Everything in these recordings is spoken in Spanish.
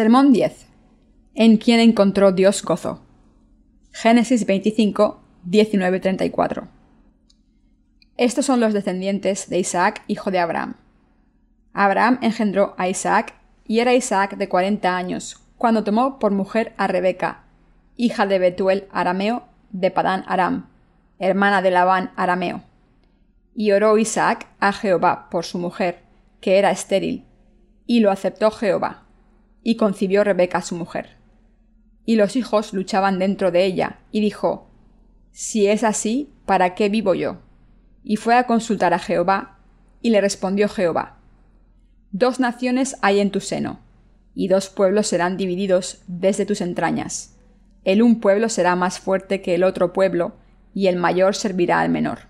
Sermón 10. En quien encontró Dios gozo. Génesis 25, 19-34. Estos son los descendientes de Isaac, hijo de Abraham. Abraham engendró a Isaac, y era Isaac de cuarenta años, cuando tomó por mujer a Rebeca, hija de Betuel arameo, de Padán Aram, hermana de Labán arameo. Y oró Isaac a Jehová por su mujer, que era estéril, y lo aceptó Jehová y concibió Rebeca su mujer. Y los hijos luchaban dentro de ella, y dijo, Si es así, ¿para qué vivo yo? Y fue a consultar a Jehová, y le respondió Jehová, Dos naciones hay en tu seno, y dos pueblos serán divididos desde tus entrañas. El un pueblo será más fuerte que el otro pueblo, y el mayor servirá al menor.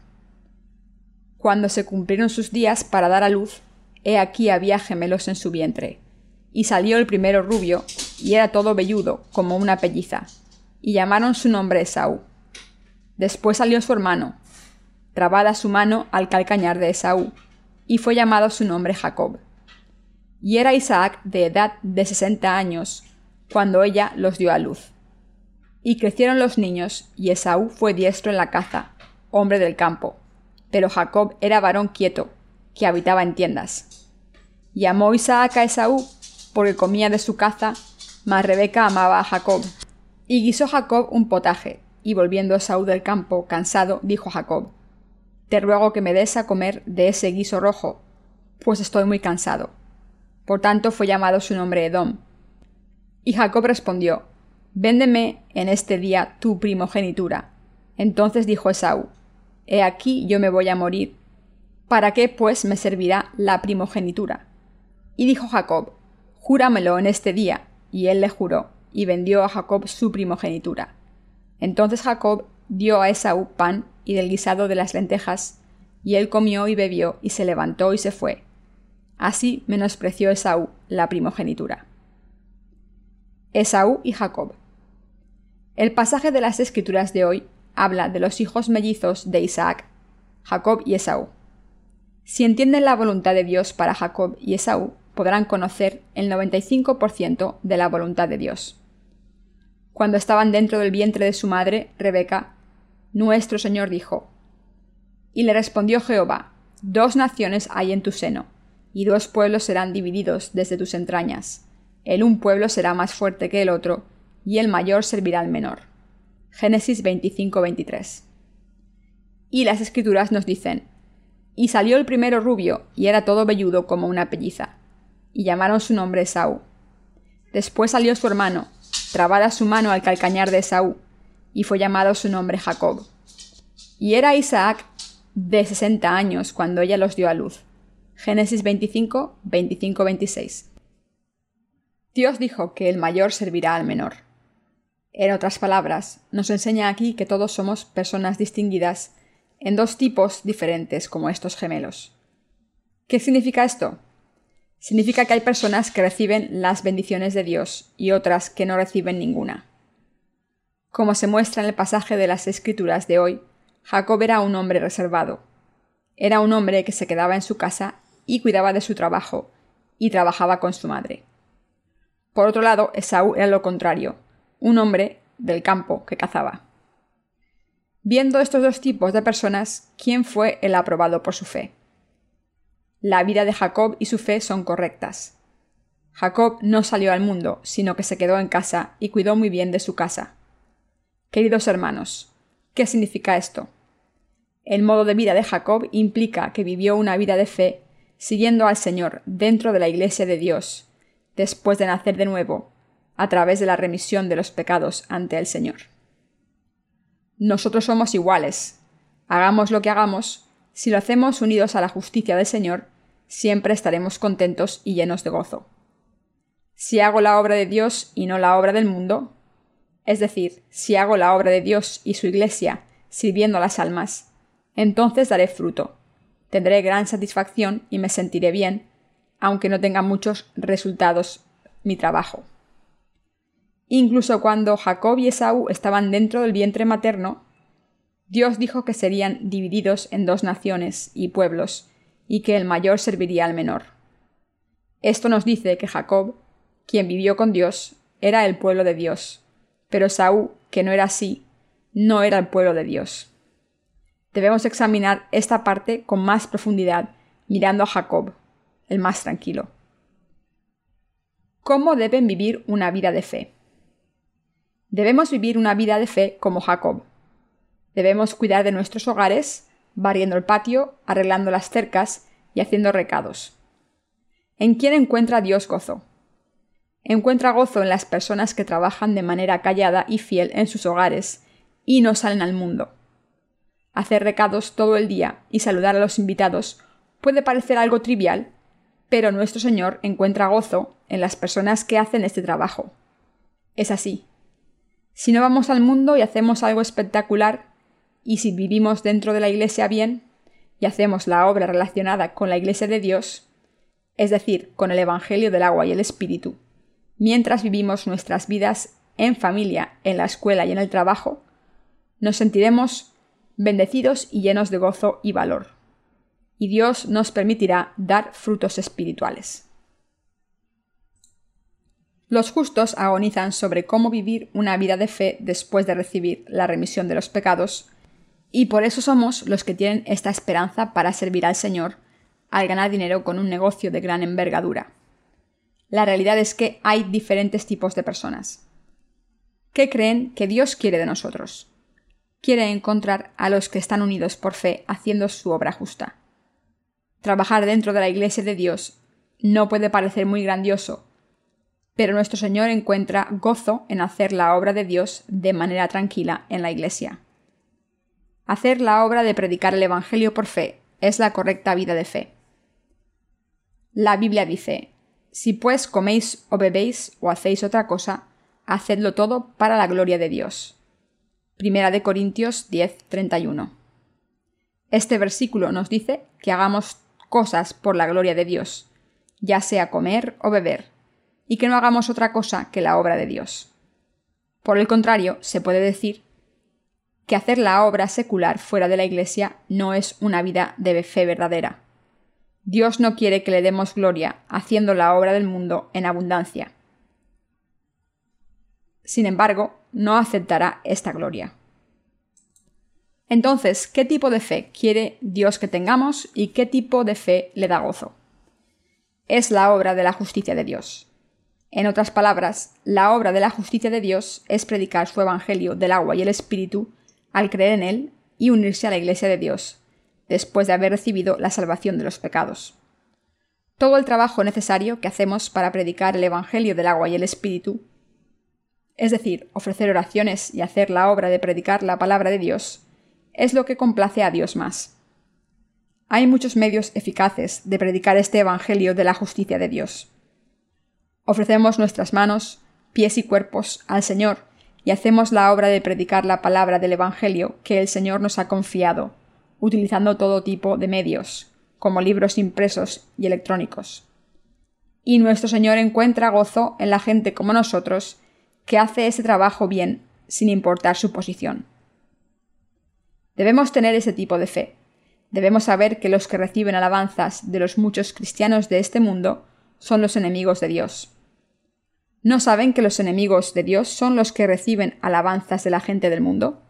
Cuando se cumplieron sus días para dar a luz, he aquí había gemelos en su vientre y salió el primero rubio, y era todo velludo, como una pelliza, y llamaron su nombre Esaú. Después salió su hermano, trabada su mano al calcañar de Esaú, y fue llamado su nombre Jacob. Y era Isaac de edad de sesenta años, cuando ella los dio a luz. Y crecieron los niños, y Esaú fue diestro en la caza, hombre del campo, pero Jacob era varón quieto, que habitaba en tiendas. Llamó Isaac a Esaú porque comía de su caza, mas Rebeca amaba a Jacob. Y guisó Jacob un potaje, y volviendo Esaú del campo, cansado, dijo a Jacob, Te ruego que me des a comer de ese guiso rojo, pues estoy muy cansado. Por tanto fue llamado su nombre Edom. Y Jacob respondió, Véndeme en este día tu primogenitura. Entonces dijo Esaú, He aquí yo me voy a morir. ¿Para qué, pues, me servirá la primogenitura? Y dijo Jacob, Júramelo en este día. Y él le juró, y vendió a Jacob su primogenitura. Entonces Jacob dio a Esaú pan y del guisado de las lentejas, y él comió y bebió, y se levantó y se fue. Así menospreció Esaú la primogenitura. Esaú y Jacob. El pasaje de las escrituras de hoy habla de los hijos mellizos de Isaac, Jacob y Esaú. Si entienden la voluntad de Dios para Jacob y Esaú, podrán conocer el 95% de la voluntad de Dios. Cuando estaban dentro del vientre de su madre, Rebeca, nuestro Señor dijo, Y le respondió Jehová, Dos naciones hay en tu seno, y dos pueblos serán divididos desde tus entrañas. El un pueblo será más fuerte que el otro, y el mayor servirá al menor. Génesis 25-23. Y las escrituras nos dicen, Y salió el primero rubio, y era todo velludo como una pelliza y llamaron su nombre Esaú. Después salió su hermano, trabada su mano al calcañar de Esaú, y fue llamado su nombre Jacob. Y era Isaac de sesenta años cuando ella los dio a luz. Génesis 25, 25, 26. Dios dijo que el mayor servirá al menor. En otras palabras, nos enseña aquí que todos somos personas distinguidas en dos tipos diferentes como estos gemelos. ¿Qué significa esto? Significa que hay personas que reciben las bendiciones de Dios y otras que no reciben ninguna. Como se muestra en el pasaje de las Escrituras de hoy, Jacob era un hombre reservado. Era un hombre que se quedaba en su casa y cuidaba de su trabajo, y trabajaba con su madre. Por otro lado, Esaú era lo contrario, un hombre del campo que cazaba. Viendo estos dos tipos de personas, ¿quién fue el aprobado por su fe? La vida de Jacob y su fe son correctas. Jacob no salió al mundo, sino que se quedó en casa y cuidó muy bien de su casa. Queridos hermanos, ¿qué significa esto? El modo de vida de Jacob implica que vivió una vida de fe siguiendo al Señor dentro de la Iglesia de Dios, después de nacer de nuevo, a través de la remisión de los pecados ante el Señor. Nosotros somos iguales. Hagamos lo que hagamos, si lo hacemos unidos a la justicia del Señor, siempre estaremos contentos y llenos de gozo. Si hago la obra de Dios y no la obra del mundo, es decir, si hago la obra de Dios y su Iglesia sirviendo a las almas, entonces daré fruto, tendré gran satisfacción y me sentiré bien, aunque no tenga muchos resultados mi trabajo. Incluso cuando Jacob y Esaú estaban dentro del vientre materno, Dios dijo que serían divididos en dos naciones y pueblos, y que el mayor serviría al menor. Esto nos dice que Jacob, quien vivió con Dios, era el pueblo de Dios, pero Saúl, que no era así, no era el pueblo de Dios. Debemos examinar esta parte con más profundidad mirando a Jacob, el más tranquilo. ¿Cómo deben vivir una vida de fe? Debemos vivir una vida de fe como Jacob. Debemos cuidar de nuestros hogares, barriendo el patio, arreglando las cercas y haciendo recados. ¿En quién encuentra Dios gozo? Encuentra gozo en las personas que trabajan de manera callada y fiel en sus hogares y no salen al mundo. Hacer recados todo el día y saludar a los invitados puede parecer algo trivial, pero nuestro Señor encuentra gozo en las personas que hacen este trabajo. Es así. Si no vamos al mundo y hacemos algo espectacular, y si vivimos dentro de la Iglesia bien, y hacemos la obra relacionada con la Iglesia de Dios, es decir, con el Evangelio del agua y el Espíritu, mientras vivimos nuestras vidas en familia, en la escuela y en el trabajo, nos sentiremos bendecidos y llenos de gozo y valor. Y Dios nos permitirá dar frutos espirituales. Los justos agonizan sobre cómo vivir una vida de fe después de recibir la remisión de los pecados, y por eso somos los que tienen esta esperanza para servir al Señor al ganar dinero con un negocio de gran envergadura. La realidad es que hay diferentes tipos de personas. ¿Qué creen que Dios quiere de nosotros? Quiere encontrar a los que están unidos por fe haciendo su obra justa. Trabajar dentro de la Iglesia de Dios no puede parecer muy grandioso, pero nuestro Señor encuentra gozo en hacer la obra de Dios de manera tranquila en la Iglesia. Hacer la obra de predicar el Evangelio por fe es la correcta vida de fe. La Biblia dice, si pues coméis o bebéis o hacéis otra cosa, hacedlo todo para la gloria de Dios. Primera de Corintios 10:31. Este versículo nos dice que hagamos cosas por la gloria de Dios, ya sea comer o beber, y que no hagamos otra cosa que la obra de Dios. Por el contrario, se puede decir que hacer la obra secular fuera de la Iglesia no es una vida de fe verdadera. Dios no quiere que le demos gloria haciendo la obra del mundo en abundancia. Sin embargo, no aceptará esta gloria. Entonces, ¿qué tipo de fe quiere Dios que tengamos y qué tipo de fe le da gozo? Es la obra de la justicia de Dios. En otras palabras, la obra de la justicia de Dios es predicar su Evangelio del agua y el Espíritu al creer en él y unirse a la Iglesia de Dios, después de haber recibido la salvación de los pecados. Todo el trabajo necesario que hacemos para predicar el Evangelio del agua y el Espíritu, es decir, ofrecer oraciones y hacer la obra de predicar la palabra de Dios, es lo que complace a Dios más. Hay muchos medios eficaces de predicar este Evangelio de la justicia de Dios. Ofrecemos nuestras manos, pies y cuerpos al Señor y hacemos la obra de predicar la palabra del Evangelio que el Señor nos ha confiado, utilizando todo tipo de medios, como libros impresos y electrónicos. Y nuestro Señor encuentra gozo en la gente como nosotros, que hace ese trabajo bien, sin importar su posición. Debemos tener ese tipo de fe. Debemos saber que los que reciben alabanzas de los muchos cristianos de este mundo son los enemigos de Dios. ¿No saben que los enemigos de Dios son los que reciben alabanzas de la gente del mundo?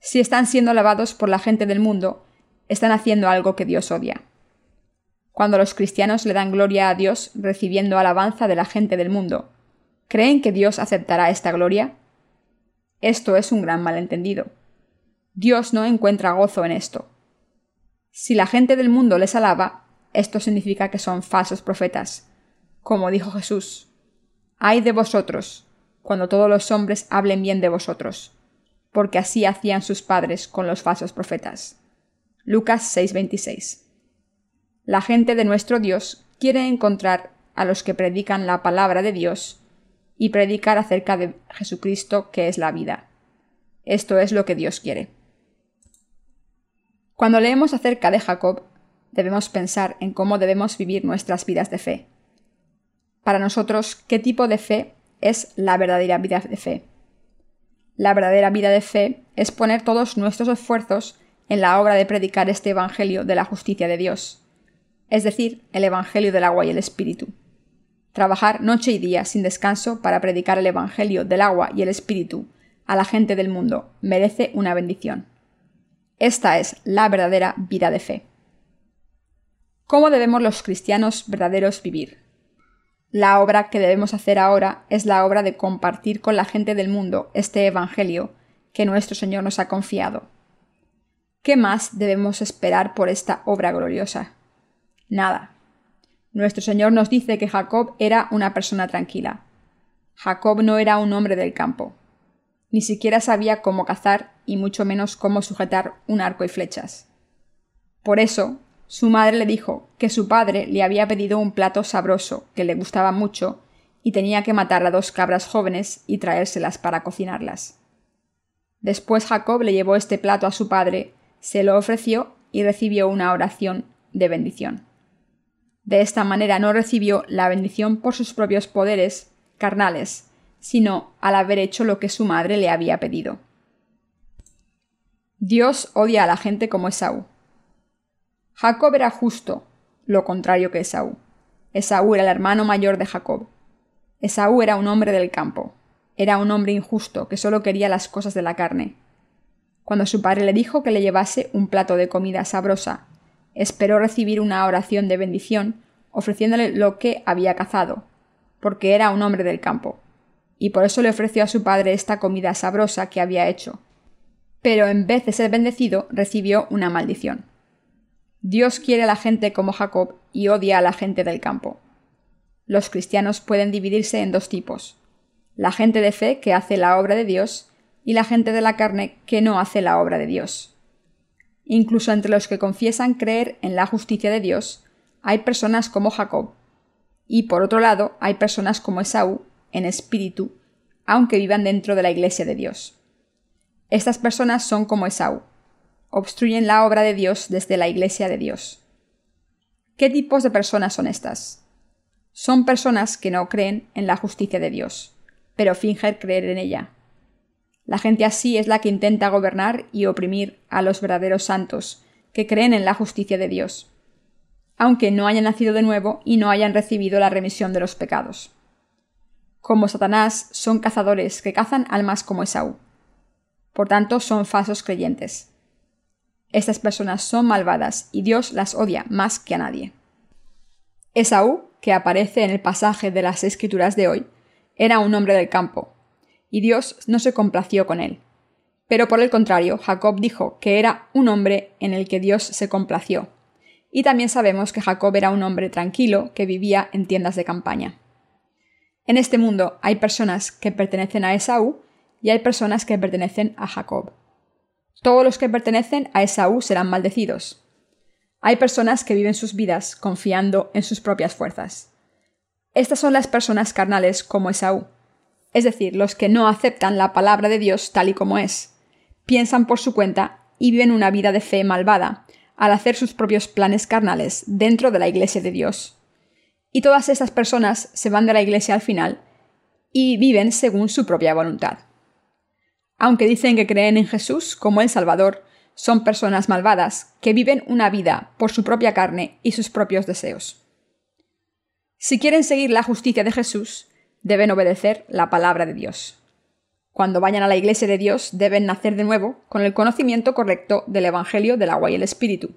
Si están siendo alabados por la gente del mundo, están haciendo algo que Dios odia. Cuando los cristianos le dan gloria a Dios recibiendo alabanza de la gente del mundo, ¿creen que Dios aceptará esta gloria? Esto es un gran malentendido. Dios no encuentra gozo en esto. Si la gente del mundo les alaba, esto significa que son falsos profetas. Como dijo Jesús, Ay de vosotros, cuando todos los hombres hablen bien de vosotros porque así hacían sus padres con los falsos profetas. Lucas 6:26. La gente de nuestro Dios quiere encontrar a los que predican la palabra de Dios y predicar acerca de Jesucristo que es la vida. Esto es lo que Dios quiere. Cuando leemos acerca de Jacob, debemos pensar en cómo debemos vivir nuestras vidas de fe. Para nosotros, ¿qué tipo de fe es la verdadera vida de fe? La verdadera vida de fe es poner todos nuestros esfuerzos en la obra de predicar este Evangelio de la justicia de Dios, es decir, el Evangelio del agua y el Espíritu. trabajar noche y día sin descanso para predicar el Evangelio del agua y el Espíritu a la gente del mundo merece una bendición. Esta es la verdadera vida de fe. ¿Cómo debemos los cristianos verdaderos vivir? La obra que debemos hacer ahora es la obra de compartir con la gente del mundo este Evangelio que nuestro Señor nos ha confiado. ¿Qué más debemos esperar por esta obra gloriosa? Nada. Nuestro Señor nos dice que Jacob era una persona tranquila. Jacob no era un hombre del campo. Ni siquiera sabía cómo cazar y mucho menos cómo sujetar un arco y flechas. Por eso, su madre le dijo que su padre le había pedido un plato sabroso que le gustaba mucho y tenía que matar a dos cabras jóvenes y traérselas para cocinarlas. Después Jacob le llevó este plato a su padre, se lo ofreció y recibió una oración de bendición. De esta manera no recibió la bendición por sus propios poderes carnales, sino al haber hecho lo que su madre le había pedido. Dios odia a la gente como Esaú. Jacob era justo, lo contrario que Esaú. Esaú era el hermano mayor de Jacob. Esaú era un hombre del campo. Era un hombre injusto que solo quería las cosas de la carne. Cuando su padre le dijo que le llevase un plato de comida sabrosa, esperó recibir una oración de bendición ofreciéndole lo que había cazado, porque era un hombre del campo, y por eso le ofreció a su padre esta comida sabrosa que había hecho. Pero en vez de ser bendecido, recibió una maldición. Dios quiere a la gente como Jacob y odia a la gente del campo. Los cristianos pueden dividirse en dos tipos. La gente de fe que hace la obra de Dios y la gente de la carne que no hace la obra de Dios. Incluso entre los que confiesan creer en la justicia de Dios, hay personas como Jacob. Y por otro lado, hay personas como Esaú, en espíritu, aunque vivan dentro de la iglesia de Dios. Estas personas son como Esaú, obstruyen la obra de Dios desde la Iglesia de Dios. ¿Qué tipos de personas son estas? Son personas que no creen en la justicia de Dios, pero fingen creer en ella. La gente así es la que intenta gobernar y oprimir a los verdaderos santos, que creen en la justicia de Dios, aunque no hayan nacido de nuevo y no hayan recibido la remisión de los pecados. Como Satanás, son cazadores que cazan almas como Esaú. Por tanto, son falsos creyentes. Estas personas son malvadas y Dios las odia más que a nadie. Esaú, que aparece en el pasaje de las escrituras de hoy, era un hombre del campo, y Dios no se complació con él. Pero por el contrario, Jacob dijo que era un hombre en el que Dios se complació. Y también sabemos que Jacob era un hombre tranquilo que vivía en tiendas de campaña. En este mundo hay personas que pertenecen a Esaú y hay personas que pertenecen a Jacob. Todos los que pertenecen a Esaú serán maldecidos. Hay personas que viven sus vidas confiando en sus propias fuerzas. Estas son las personas carnales como Esaú, es decir, los que no aceptan la palabra de Dios tal y como es, piensan por su cuenta y viven una vida de fe malvada, al hacer sus propios planes carnales dentro de la iglesia de Dios. Y todas estas personas se van de la iglesia al final y viven según su propia voluntad aunque dicen que creen en Jesús como el Salvador, son personas malvadas que viven una vida por su propia carne y sus propios deseos. Si quieren seguir la justicia de Jesús, deben obedecer la palabra de Dios. Cuando vayan a la iglesia de Dios, deben nacer de nuevo con el conocimiento correcto del Evangelio del agua y el Espíritu.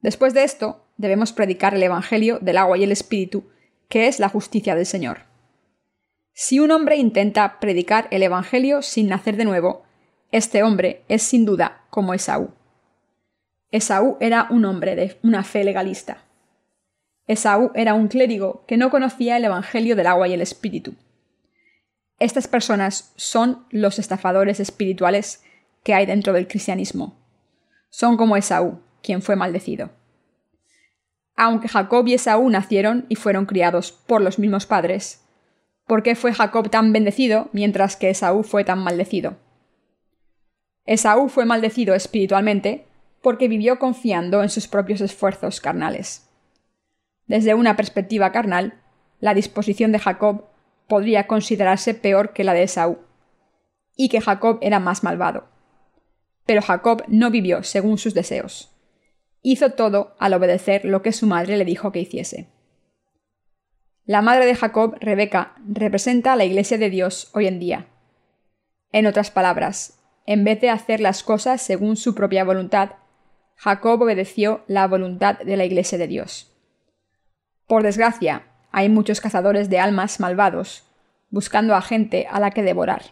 Después de esto, debemos predicar el Evangelio del agua y el Espíritu, que es la justicia del Señor. Si un hombre intenta predicar el Evangelio sin nacer de nuevo, este hombre es sin duda como Esaú. Esaú era un hombre de una fe legalista. Esaú era un clérigo que no conocía el Evangelio del agua y el Espíritu. Estas personas son los estafadores espirituales que hay dentro del cristianismo. Son como Esaú, quien fue maldecido. Aunque Jacob y Esaú nacieron y fueron criados por los mismos padres, ¿Por qué fue Jacob tan bendecido mientras que Esaú fue tan maldecido? Esaú fue maldecido espiritualmente porque vivió confiando en sus propios esfuerzos carnales. Desde una perspectiva carnal, la disposición de Jacob podría considerarse peor que la de Esaú, y que Jacob era más malvado. Pero Jacob no vivió según sus deseos. Hizo todo al obedecer lo que su madre le dijo que hiciese. La madre de Jacob, Rebeca, representa a la Iglesia de Dios hoy en día. En otras palabras, en vez de hacer las cosas según su propia voluntad, Jacob obedeció la voluntad de la Iglesia de Dios. Por desgracia, hay muchos cazadores de almas malvados, buscando a gente a la que devorar.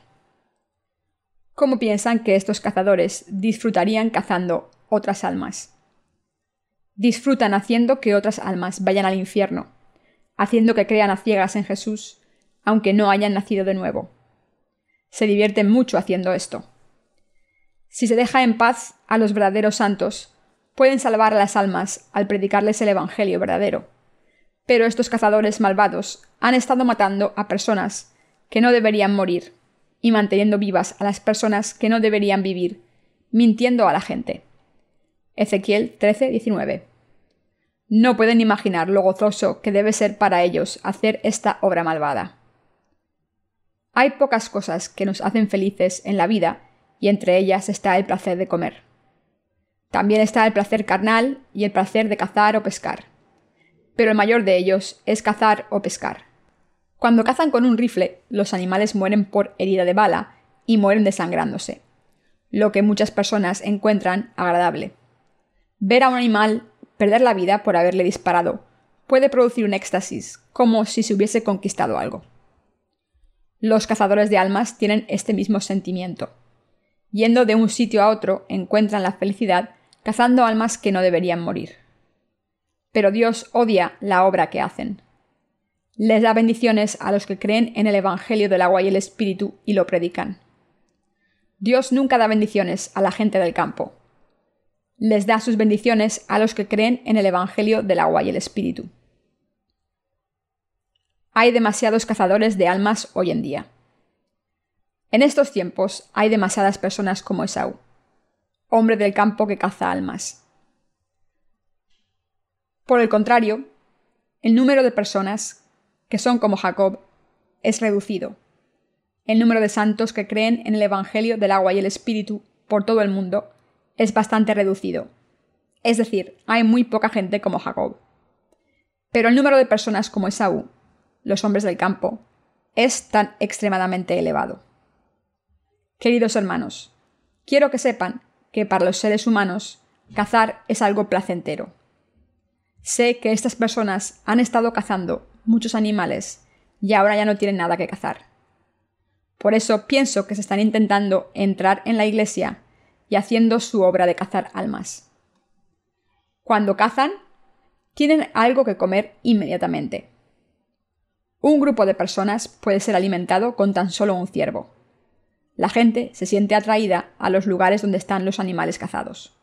¿Cómo piensan que estos cazadores disfrutarían cazando otras almas? Disfrutan haciendo que otras almas vayan al infierno, haciendo que crean a ciegas en Jesús, aunque no hayan nacido de nuevo. Se divierten mucho haciendo esto. Si se deja en paz a los verdaderos santos, pueden salvar a las almas al predicarles el Evangelio verdadero. Pero estos cazadores malvados han estado matando a personas que no deberían morir y manteniendo vivas a las personas que no deberían vivir, mintiendo a la gente. Ezequiel 13:19 No pueden imaginar lo gozoso que debe ser para ellos hacer esta obra malvada. Hay pocas cosas que nos hacen felices en la vida y entre ellas está el placer de comer. También está el placer carnal y el placer de cazar o pescar. Pero el mayor de ellos es cazar o pescar. Cuando cazan con un rifle, los animales mueren por herida de bala y mueren desangrándose, lo que muchas personas encuentran agradable. Ver a un animal perder la vida por haberle disparado puede producir un éxtasis, como si se hubiese conquistado algo. Los cazadores de almas tienen este mismo sentimiento. Yendo de un sitio a otro, encuentran la felicidad cazando almas que no deberían morir. Pero Dios odia la obra que hacen. Les da bendiciones a los que creen en el Evangelio del agua y el Espíritu y lo predican. Dios nunca da bendiciones a la gente del campo. Les da sus bendiciones a los que creen en el Evangelio del agua y el Espíritu. Hay demasiados cazadores de almas hoy en día. En estos tiempos hay demasiadas personas como Esaú, hombre del campo que caza almas. Por el contrario, el número de personas que son como Jacob es reducido. El número de santos que creen en el Evangelio del agua y el Espíritu por todo el mundo es bastante reducido. Es decir, hay muy poca gente como Jacob. Pero el número de personas como Esaú, los hombres del campo, es tan extremadamente elevado. Queridos hermanos, quiero que sepan que para los seres humanos cazar es algo placentero. Sé que estas personas han estado cazando muchos animales y ahora ya no tienen nada que cazar. Por eso pienso que se están intentando entrar en la iglesia y haciendo su obra de cazar almas. Cuando cazan, tienen algo que comer inmediatamente. Un grupo de personas puede ser alimentado con tan solo un ciervo la gente se siente atraída a los lugares donde están los animales cazados.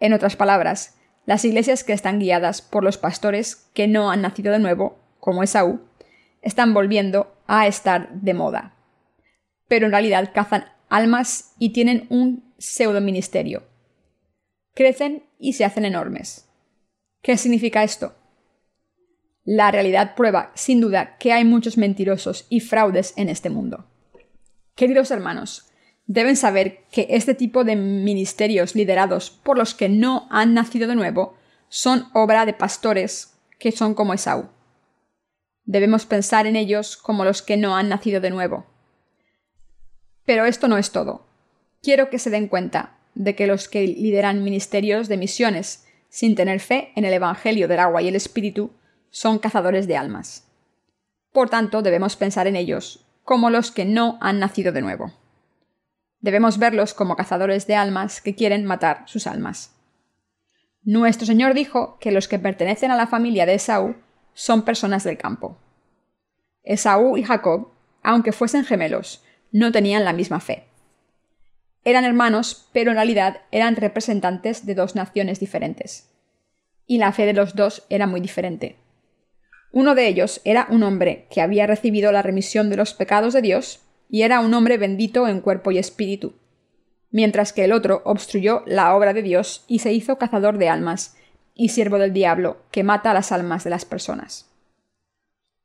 En otras palabras, las iglesias que están guiadas por los pastores que no han nacido de nuevo, como Esaú, están volviendo a estar de moda. Pero en realidad cazan almas y tienen un pseudo ministerio. Crecen y se hacen enormes. ¿Qué significa esto? La realidad prueba, sin duda, que hay muchos mentirosos y fraudes en este mundo. Queridos hermanos, deben saber que este tipo de ministerios liderados por los que no han nacido de nuevo son obra de pastores que son como Esaú. Debemos pensar en ellos como los que no han nacido de nuevo. Pero esto no es todo. Quiero que se den cuenta de que los que lideran ministerios de misiones sin tener fe en el Evangelio del agua y el Espíritu son cazadores de almas. Por tanto, debemos pensar en ellos como los que no han nacido de nuevo. Debemos verlos como cazadores de almas que quieren matar sus almas. Nuestro Señor dijo que los que pertenecen a la familia de Esaú son personas del campo. Esaú y Jacob, aunque fuesen gemelos, no tenían la misma fe. Eran hermanos, pero en realidad eran representantes de dos naciones diferentes. Y la fe de los dos era muy diferente. Uno de ellos era un hombre que había recibido la remisión de los pecados de Dios y era un hombre bendito en cuerpo y espíritu, mientras que el otro obstruyó la obra de Dios y se hizo cazador de almas y siervo del diablo que mata las almas de las personas.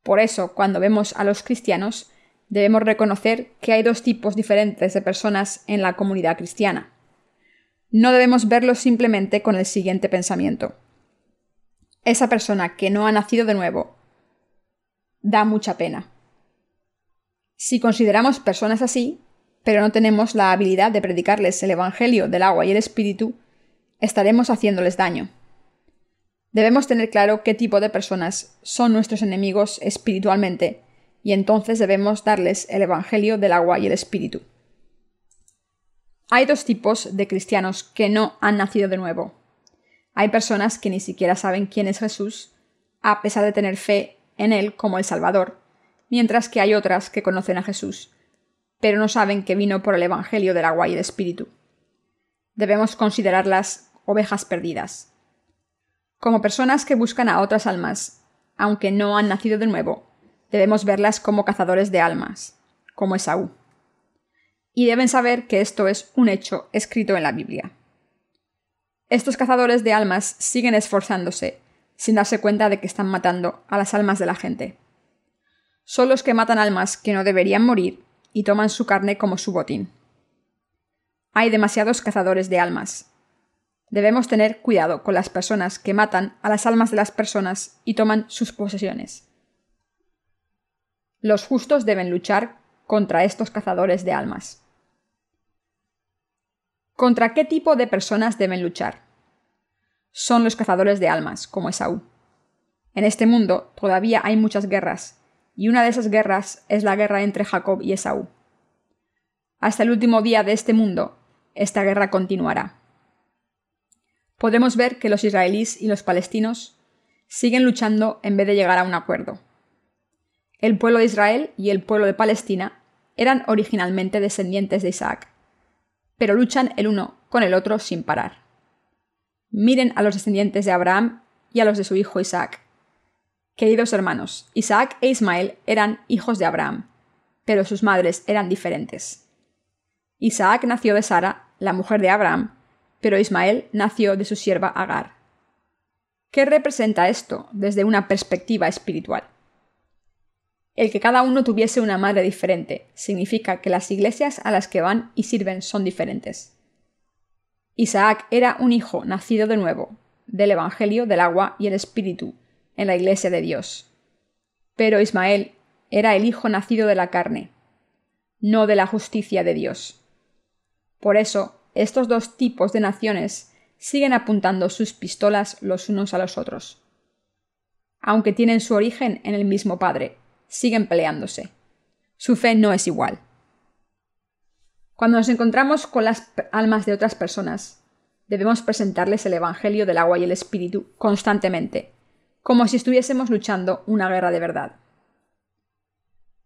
Por eso, cuando vemos a los cristianos, debemos reconocer que hay dos tipos diferentes de personas en la comunidad cristiana. No debemos verlos simplemente con el siguiente pensamiento. Esa persona que no ha nacido de nuevo Da mucha pena. Si consideramos personas así, pero no tenemos la habilidad de predicarles el Evangelio del agua y el Espíritu, estaremos haciéndoles daño. Debemos tener claro qué tipo de personas son nuestros enemigos espiritualmente, y entonces debemos darles el Evangelio del agua y el Espíritu. Hay dos tipos de cristianos que no han nacido de nuevo. Hay personas que ni siquiera saben quién es Jesús, a pesar de tener fe en Él como el Salvador, mientras que hay otras que conocen a Jesús, pero no saben que vino por el Evangelio del agua y el Espíritu. Debemos considerarlas ovejas perdidas. Como personas que buscan a otras almas, aunque no han nacido de nuevo, debemos verlas como cazadores de almas, como Esaú y deben saber que esto es un hecho escrito en la Biblia. Estos cazadores de almas siguen esforzándose, sin darse cuenta de que están matando a las almas de la gente. Son los que matan almas que no deberían morir y toman su carne como su botín. Hay demasiados cazadores de almas. Debemos tener cuidado con las personas que matan a las almas de las personas y toman sus posesiones. Los justos deben luchar contra estos cazadores de almas. ¿Contra qué tipo de personas deben luchar? Son los cazadores de almas, como Esaú. En este mundo todavía hay muchas guerras, y una de esas guerras es la guerra entre Jacob y Esaú. Hasta el último día de este mundo, esta guerra continuará. Podemos ver que los israelíes y los palestinos siguen luchando en vez de llegar a un acuerdo. El pueblo de Israel y el pueblo de Palestina eran originalmente descendientes de Isaac, pero luchan el uno con el otro sin parar. Miren a los descendientes de Abraham y a los de su hijo Isaac. Queridos hermanos, Isaac e Ismael eran hijos de Abraham, pero sus madres eran diferentes. Isaac nació de Sara, la mujer de Abraham, pero Ismael nació de su sierva Agar. ¿Qué representa esto desde una perspectiva espiritual? El que cada uno tuviese una madre diferente significa que las iglesias a las que van y sirven son diferentes. Isaac era un hijo nacido de nuevo, del Evangelio del agua y el Espíritu, en la iglesia de Dios. Pero Ismael era el hijo nacido de la carne, no de la justicia de Dios. Por eso, estos dos tipos de naciones siguen apuntando sus pistolas los unos a los otros. Aunque tienen su origen en el mismo Padre, siguen peleándose. Su fe no es igual. Cuando nos encontramos con las almas de otras personas, debemos presentarles el Evangelio del agua y el Espíritu constantemente, como si estuviésemos luchando una guerra de verdad.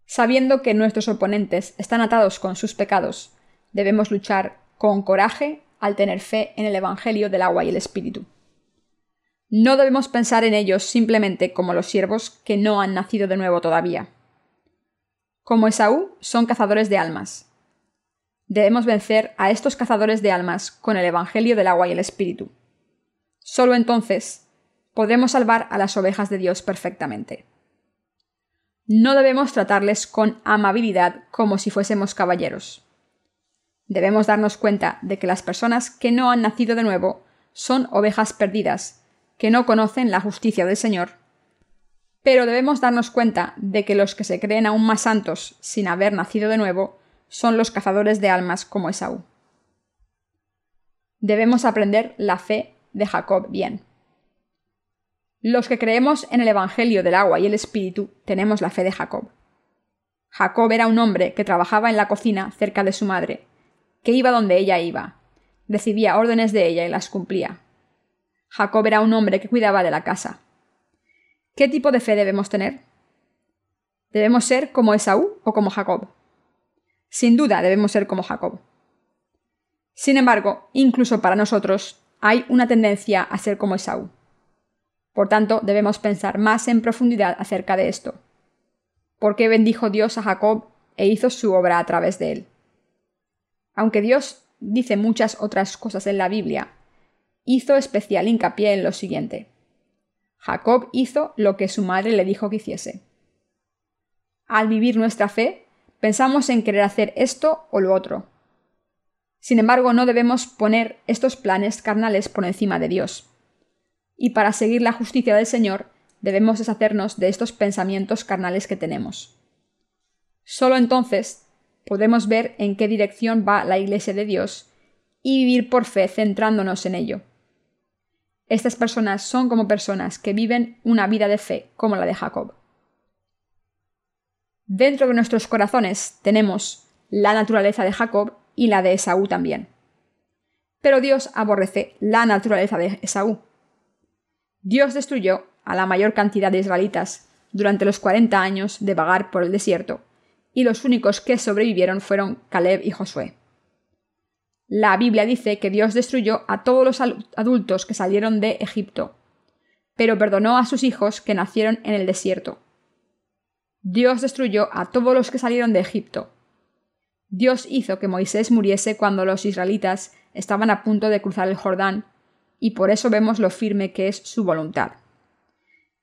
Sabiendo que nuestros oponentes están atados con sus pecados, debemos luchar con coraje al tener fe en el Evangelio del agua y el Espíritu. No debemos pensar en ellos simplemente como los siervos que no han nacido de nuevo todavía. Como Esaú, son cazadores de almas. Debemos vencer a estos cazadores de almas con el Evangelio del agua y el Espíritu. Solo entonces podremos salvar a las ovejas de Dios perfectamente. No debemos tratarles con amabilidad como si fuésemos caballeros. Debemos darnos cuenta de que las personas que no han nacido de nuevo son ovejas perdidas que no conocen la justicia del Señor. Pero debemos darnos cuenta de que los que se creen aún más santos sin haber nacido de nuevo son los cazadores de almas como Esaú. Debemos aprender la fe de Jacob bien. Los que creemos en el Evangelio del agua y el Espíritu tenemos la fe de Jacob. Jacob era un hombre que trabajaba en la cocina cerca de su madre, que iba donde ella iba, recibía órdenes de ella y las cumplía. Jacob era un hombre que cuidaba de la casa. ¿Qué tipo de fe debemos tener? ¿Debemos ser como Esaú o como Jacob? Sin duda debemos ser como Jacob. Sin embargo, incluso para nosotros hay una tendencia a ser como Esaú. Por tanto, debemos pensar más en profundidad acerca de esto. ¿Por qué bendijo Dios a Jacob e hizo su obra a través de él? Aunque Dios dice muchas otras cosas en la Biblia, hizo especial hincapié en lo siguiente. Jacob hizo lo que su madre le dijo que hiciese. Al vivir nuestra fe, pensamos en querer hacer esto o lo otro. Sin embargo, no debemos poner estos planes carnales por encima de Dios. Y para seguir la justicia del Señor, debemos deshacernos de estos pensamientos carnales que tenemos. Solo entonces podemos ver en qué dirección va la Iglesia de Dios y vivir por fe centrándonos en ello. Estas personas son como personas que viven una vida de fe como la de Jacob. Dentro de nuestros corazones tenemos la naturaleza de Jacob y la de Esaú también. Pero Dios aborrece la naturaleza de Esaú. Dios destruyó a la mayor cantidad de israelitas durante los 40 años de vagar por el desierto, y los únicos que sobrevivieron fueron Caleb y Josué. La Biblia dice que Dios destruyó a todos los adultos que salieron de Egipto, pero perdonó a sus hijos que nacieron en el desierto. Dios destruyó a todos los que salieron de Egipto. Dios hizo que Moisés muriese cuando los israelitas estaban a punto de cruzar el Jordán, y por eso vemos lo firme que es su voluntad.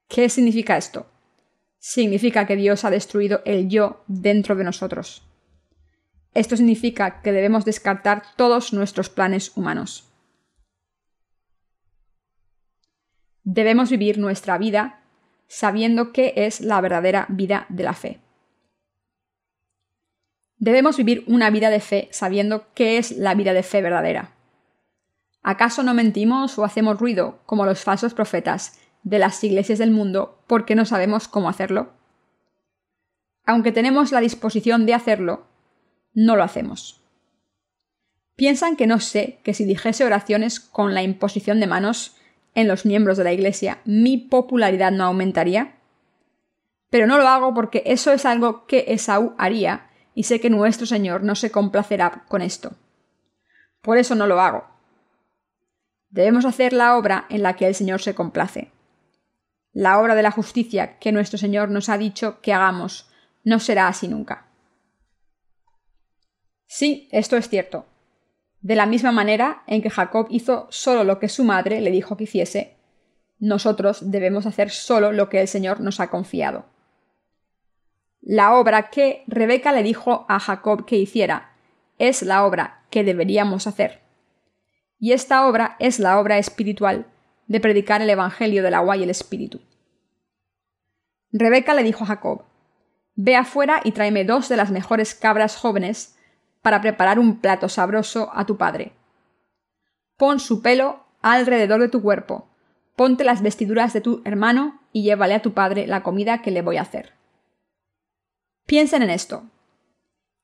¿Qué significa esto? Significa que Dios ha destruido el yo dentro de nosotros. Esto significa que debemos descartar todos nuestros planes humanos. Debemos vivir nuestra vida sabiendo qué es la verdadera vida de la fe. Debemos vivir una vida de fe sabiendo qué es la vida de fe verdadera. ¿Acaso no mentimos o hacemos ruido como los falsos profetas de las iglesias del mundo porque no sabemos cómo hacerlo? Aunque tenemos la disposición de hacerlo, no lo hacemos. ¿Piensan que no sé que si dijese oraciones con la imposición de manos en los miembros de la Iglesia, mi popularidad no aumentaría? Pero no lo hago porque eso es algo que Esaú haría y sé que nuestro Señor no se complacerá con esto. Por eso no lo hago. Debemos hacer la obra en la que el Señor se complace. La obra de la justicia que nuestro Señor nos ha dicho que hagamos no será así nunca. Sí, esto es cierto. De la misma manera en que Jacob hizo solo lo que su madre le dijo que hiciese, nosotros debemos hacer solo lo que el Señor nos ha confiado. La obra que Rebeca le dijo a Jacob que hiciera es la obra que deberíamos hacer. Y esta obra es la obra espiritual de predicar el Evangelio del agua y el Espíritu. Rebeca le dijo a Jacob, Ve afuera y tráeme dos de las mejores cabras jóvenes para preparar un plato sabroso a tu padre. Pon su pelo alrededor de tu cuerpo, ponte las vestiduras de tu hermano y llévale a tu padre la comida que le voy a hacer. Piensen en esto.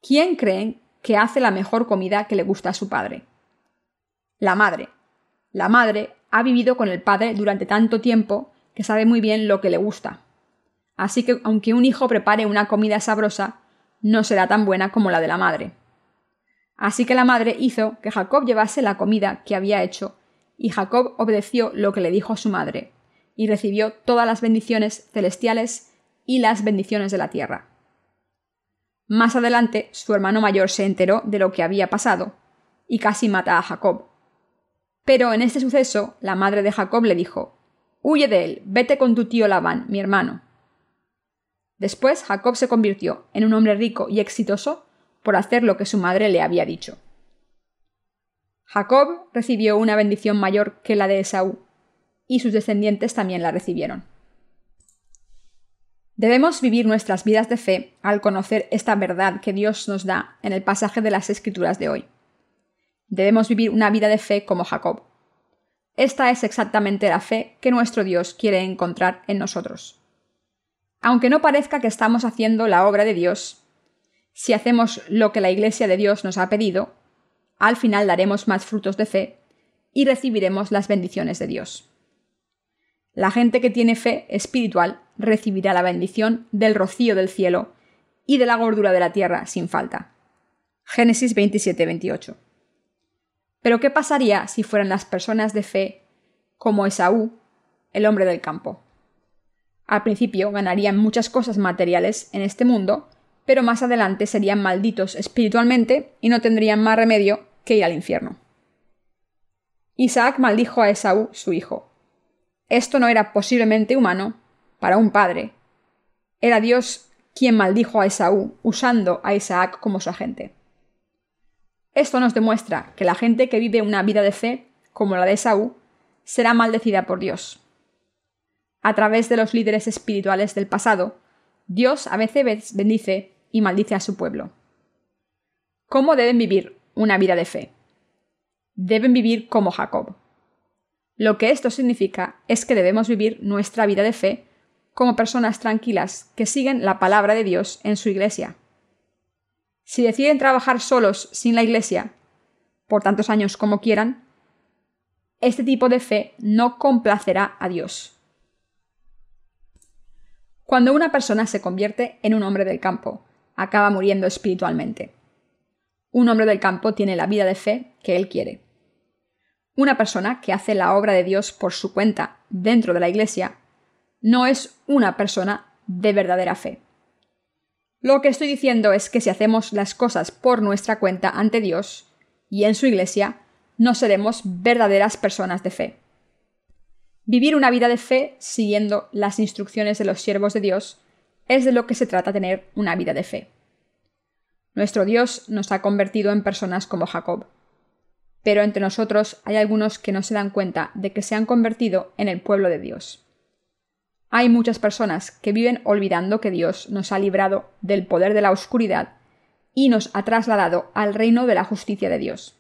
¿Quién creen que hace la mejor comida que le gusta a su padre? La madre. La madre ha vivido con el padre durante tanto tiempo que sabe muy bien lo que le gusta. Así que aunque un hijo prepare una comida sabrosa, no será tan buena como la de la madre. Así que la madre hizo que Jacob llevase la comida que había hecho, y Jacob obedeció lo que le dijo su madre, y recibió todas las bendiciones celestiales y las bendiciones de la tierra. Más adelante, su hermano mayor se enteró de lo que había pasado, y casi mata a Jacob, pero en este suceso, la madre de Jacob le dijo, Huye de él, vete con tu tío Labán, mi hermano. Después Jacob se convirtió en un hombre rico y exitoso por hacer lo que su madre le había dicho. Jacob recibió una bendición mayor que la de Esaú, y sus descendientes también la recibieron. Debemos vivir nuestras vidas de fe al conocer esta verdad que Dios nos da en el pasaje de las Escrituras de hoy. Debemos vivir una vida de fe como Jacob. Esta es exactamente la fe que nuestro Dios quiere encontrar en nosotros. Aunque no parezca que estamos haciendo la obra de Dios, si hacemos lo que la Iglesia de Dios nos ha pedido, al final daremos más frutos de fe y recibiremos las bendiciones de Dios. La gente que tiene fe espiritual recibirá la bendición del rocío del cielo y de la gordura de la tierra sin falta. Génesis 27-28. Pero ¿qué pasaría si fueran las personas de fe como Esaú, el hombre del campo? Al principio ganarían muchas cosas materiales en este mundo, pero más adelante serían malditos espiritualmente y no tendrían más remedio que ir al infierno. Isaac maldijo a Esaú, su hijo. Esto no era posiblemente humano para un padre. Era Dios quien maldijo a Esaú usando a Isaac como su agente. Esto nos demuestra que la gente que vive una vida de fe, como la de Esaú, será maldecida por Dios. a través de los líderes espirituales del pasado, Dios a veces bendice y maldice a su pueblo. ¿Cómo deben vivir una vida de fe? Deben vivir como Jacob. Lo que esto significa es que debemos vivir nuestra vida de fe como personas tranquilas que siguen la palabra de Dios en su iglesia. Si deciden trabajar solos sin la iglesia, por tantos años como quieran, este tipo de fe no complacerá a Dios. Cuando una persona se convierte en un hombre del campo, acaba muriendo espiritualmente. Un hombre del campo tiene la vida de fe que él quiere. Una persona que hace la obra de Dios por su cuenta dentro de la Iglesia no es una persona de verdadera fe. Lo que estoy diciendo es que si hacemos las cosas por nuestra cuenta ante Dios y en su Iglesia, no seremos verdaderas personas de fe. Vivir una vida de fe siguiendo las instrucciones de los siervos de Dios es de lo que se trata tener una vida de fe. Nuestro Dios nos ha convertido en personas como Jacob. Pero entre nosotros hay algunos que no se dan cuenta de que se han convertido en el pueblo de Dios. Hay muchas personas que viven olvidando que Dios nos ha librado del poder de la oscuridad y nos ha trasladado al reino de la justicia de Dios.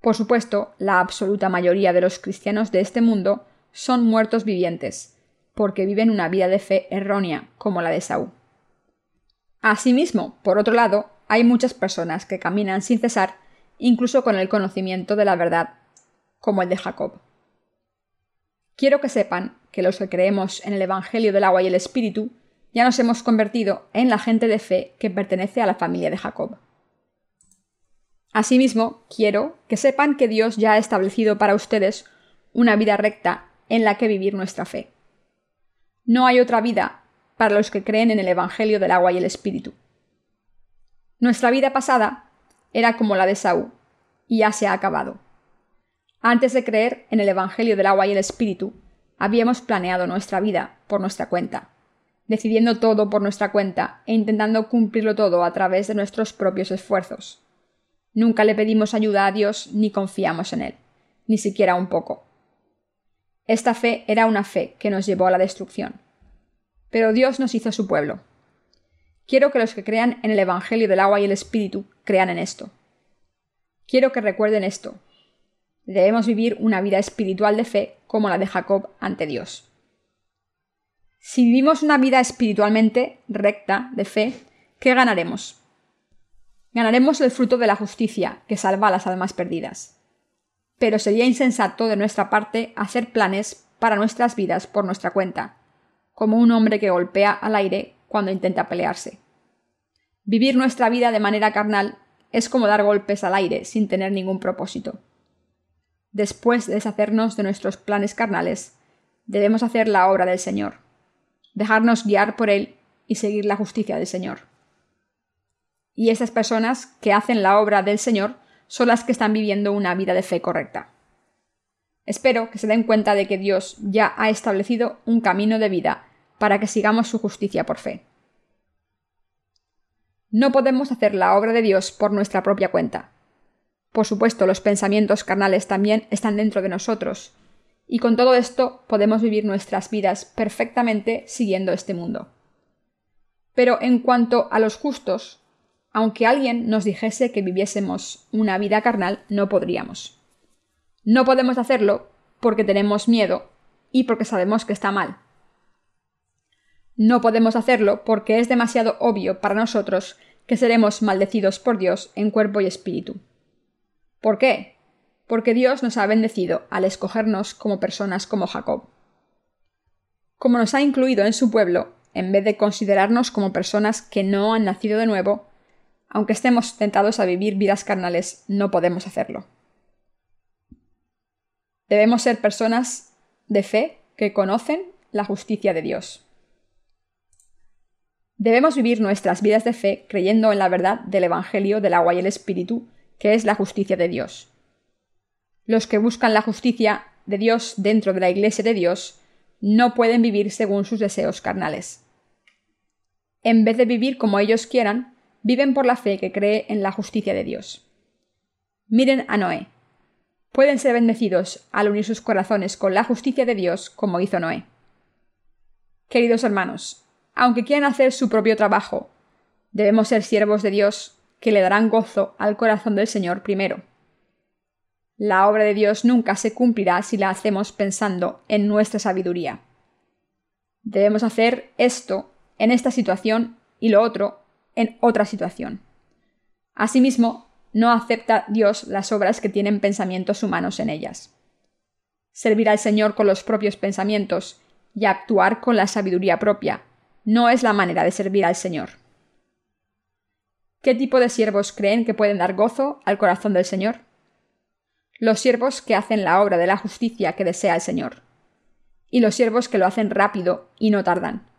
Por supuesto, la absoluta mayoría de los cristianos de este mundo son muertos vivientes, porque viven una vida de fe errónea, como la de Saúl. Asimismo, por otro lado, hay muchas personas que caminan sin cesar, incluso con el conocimiento de la verdad, como el de Jacob. Quiero que sepan que los que creemos en el Evangelio del agua y el Espíritu ya nos hemos convertido en la gente de fe que pertenece a la familia de Jacob. Asimismo, quiero que sepan que Dios ya ha establecido para ustedes una vida recta en la que vivir nuestra fe. No hay otra vida para los que creen en el Evangelio del agua y el Espíritu. Nuestra vida pasada era como la de Saúl, y ya se ha acabado. Antes de creer en el Evangelio del agua y el Espíritu, habíamos planeado nuestra vida por nuestra cuenta, decidiendo todo por nuestra cuenta e intentando cumplirlo todo a través de nuestros propios esfuerzos. Nunca le pedimos ayuda a Dios ni confiamos en Él, ni siquiera un poco. Esta fe era una fe que nos llevó a la destrucción. Pero Dios nos hizo su pueblo. Quiero que los que crean en el Evangelio del agua y el Espíritu crean en esto. Quiero que recuerden esto. Debemos vivir una vida espiritual de fe como la de Jacob ante Dios. Si vivimos una vida espiritualmente recta, de fe, ¿qué ganaremos? Ganaremos el fruto de la justicia que salva a las almas perdidas pero sería insensato de nuestra parte hacer planes para nuestras vidas por nuestra cuenta, como un hombre que golpea al aire cuando intenta pelearse. Vivir nuestra vida de manera carnal es como dar golpes al aire sin tener ningún propósito. Después de deshacernos de nuestros planes carnales, debemos hacer la obra del Señor, dejarnos guiar por Él y seguir la justicia del Señor. Y esas personas que hacen la obra del Señor son las que están viviendo una vida de fe correcta. Espero que se den cuenta de que Dios ya ha establecido un camino de vida para que sigamos su justicia por fe. No podemos hacer la obra de Dios por nuestra propia cuenta. Por supuesto, los pensamientos carnales también están dentro de nosotros, y con todo esto podemos vivir nuestras vidas perfectamente siguiendo este mundo. Pero en cuanto a los justos, aunque alguien nos dijese que viviésemos una vida carnal, no podríamos. No podemos hacerlo porque tenemos miedo y porque sabemos que está mal. No podemos hacerlo porque es demasiado obvio para nosotros que seremos maldecidos por Dios en cuerpo y espíritu. ¿Por qué? Porque Dios nos ha bendecido al escogernos como personas como Jacob. Como nos ha incluido en su pueblo, en vez de considerarnos como personas que no han nacido de nuevo, aunque estemos tentados a vivir vidas carnales, no podemos hacerlo. Debemos ser personas de fe que conocen la justicia de Dios. Debemos vivir nuestras vidas de fe creyendo en la verdad del Evangelio del agua y el Espíritu, que es la justicia de Dios. Los que buscan la justicia de Dios dentro de la Iglesia de Dios no pueden vivir según sus deseos carnales. En vez de vivir como ellos quieran, viven por la fe que cree en la justicia de Dios. Miren a Noé. Pueden ser bendecidos al unir sus corazones con la justicia de Dios como hizo Noé. Queridos hermanos, aunque quieran hacer su propio trabajo, debemos ser siervos de Dios que le darán gozo al corazón del Señor primero. La obra de Dios nunca se cumplirá si la hacemos pensando en nuestra sabiduría. Debemos hacer esto en esta situación y lo otro en otra situación. Asimismo, no acepta Dios las obras que tienen pensamientos humanos en ellas. Servir al Señor con los propios pensamientos y actuar con la sabiduría propia no es la manera de servir al Señor. ¿Qué tipo de siervos creen que pueden dar gozo al corazón del Señor? Los siervos que hacen la obra de la justicia que desea el Señor, y los siervos que lo hacen rápido y no tardan.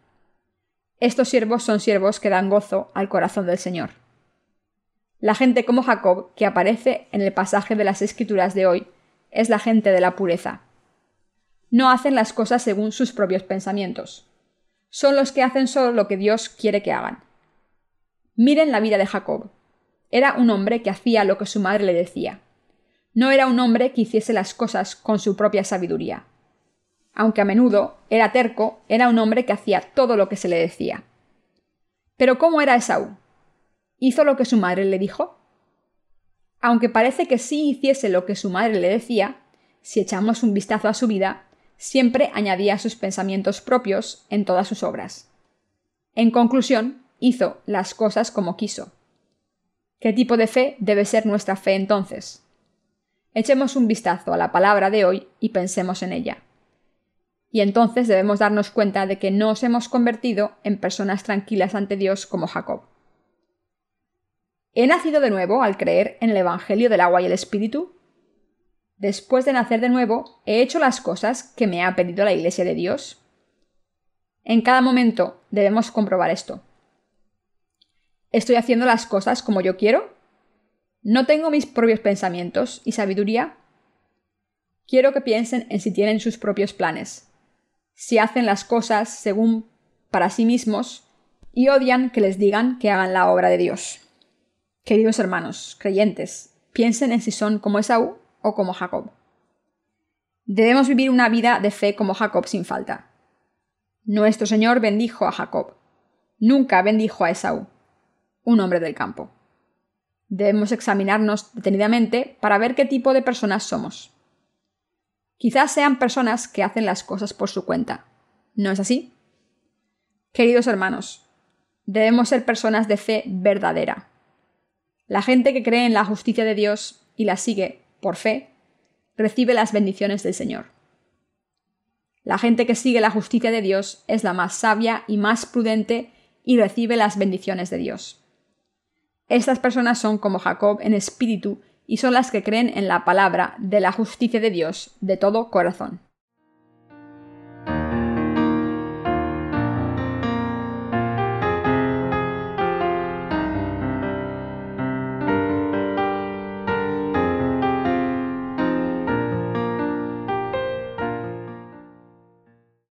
Estos siervos son siervos que dan gozo al corazón del Señor. La gente como Jacob, que aparece en el pasaje de las Escrituras de hoy, es la gente de la pureza. No hacen las cosas según sus propios pensamientos. Son los que hacen solo lo que Dios quiere que hagan. Miren la vida de Jacob. Era un hombre que hacía lo que su madre le decía. No era un hombre que hiciese las cosas con su propia sabiduría. Aunque a menudo era terco, era un hombre que hacía todo lo que se le decía. Pero ¿cómo era Esaú? ¿Hizo lo que su madre le dijo? Aunque parece que sí hiciese lo que su madre le decía, si echamos un vistazo a su vida, siempre añadía sus pensamientos propios en todas sus obras. En conclusión, hizo las cosas como quiso. ¿Qué tipo de fe debe ser nuestra fe entonces? Echemos un vistazo a la palabra de hoy y pensemos en ella. Y entonces debemos darnos cuenta de que no nos hemos convertido en personas tranquilas ante Dios como Jacob. ¿He nacido de nuevo al creer en el Evangelio del agua y el Espíritu? Después de nacer de nuevo, ¿he hecho las cosas que me ha pedido la Iglesia de Dios? En cada momento debemos comprobar esto. ¿Estoy haciendo las cosas como yo quiero? ¿No tengo mis propios pensamientos y sabiduría? Quiero que piensen en si tienen sus propios planes, si hacen las cosas según para sí mismos y odian que les digan que hagan la obra de Dios. Queridos hermanos, creyentes, piensen en si son como Esaú o como Jacob. Debemos vivir una vida de fe como Jacob sin falta. Nuestro Señor bendijo a Jacob. Nunca bendijo a Esaú, un hombre del campo. Debemos examinarnos detenidamente para ver qué tipo de personas somos. Quizás sean personas que hacen las cosas por su cuenta. ¿No es así? Queridos hermanos, debemos ser personas de fe verdadera, la gente que cree en la justicia de Dios y la sigue por fe, recibe las bendiciones del Señor. La gente que sigue la justicia de Dios es la más sabia y más prudente y recibe las bendiciones de Dios. Estas personas son como Jacob en espíritu y son las que creen en la palabra de la justicia de Dios de todo corazón.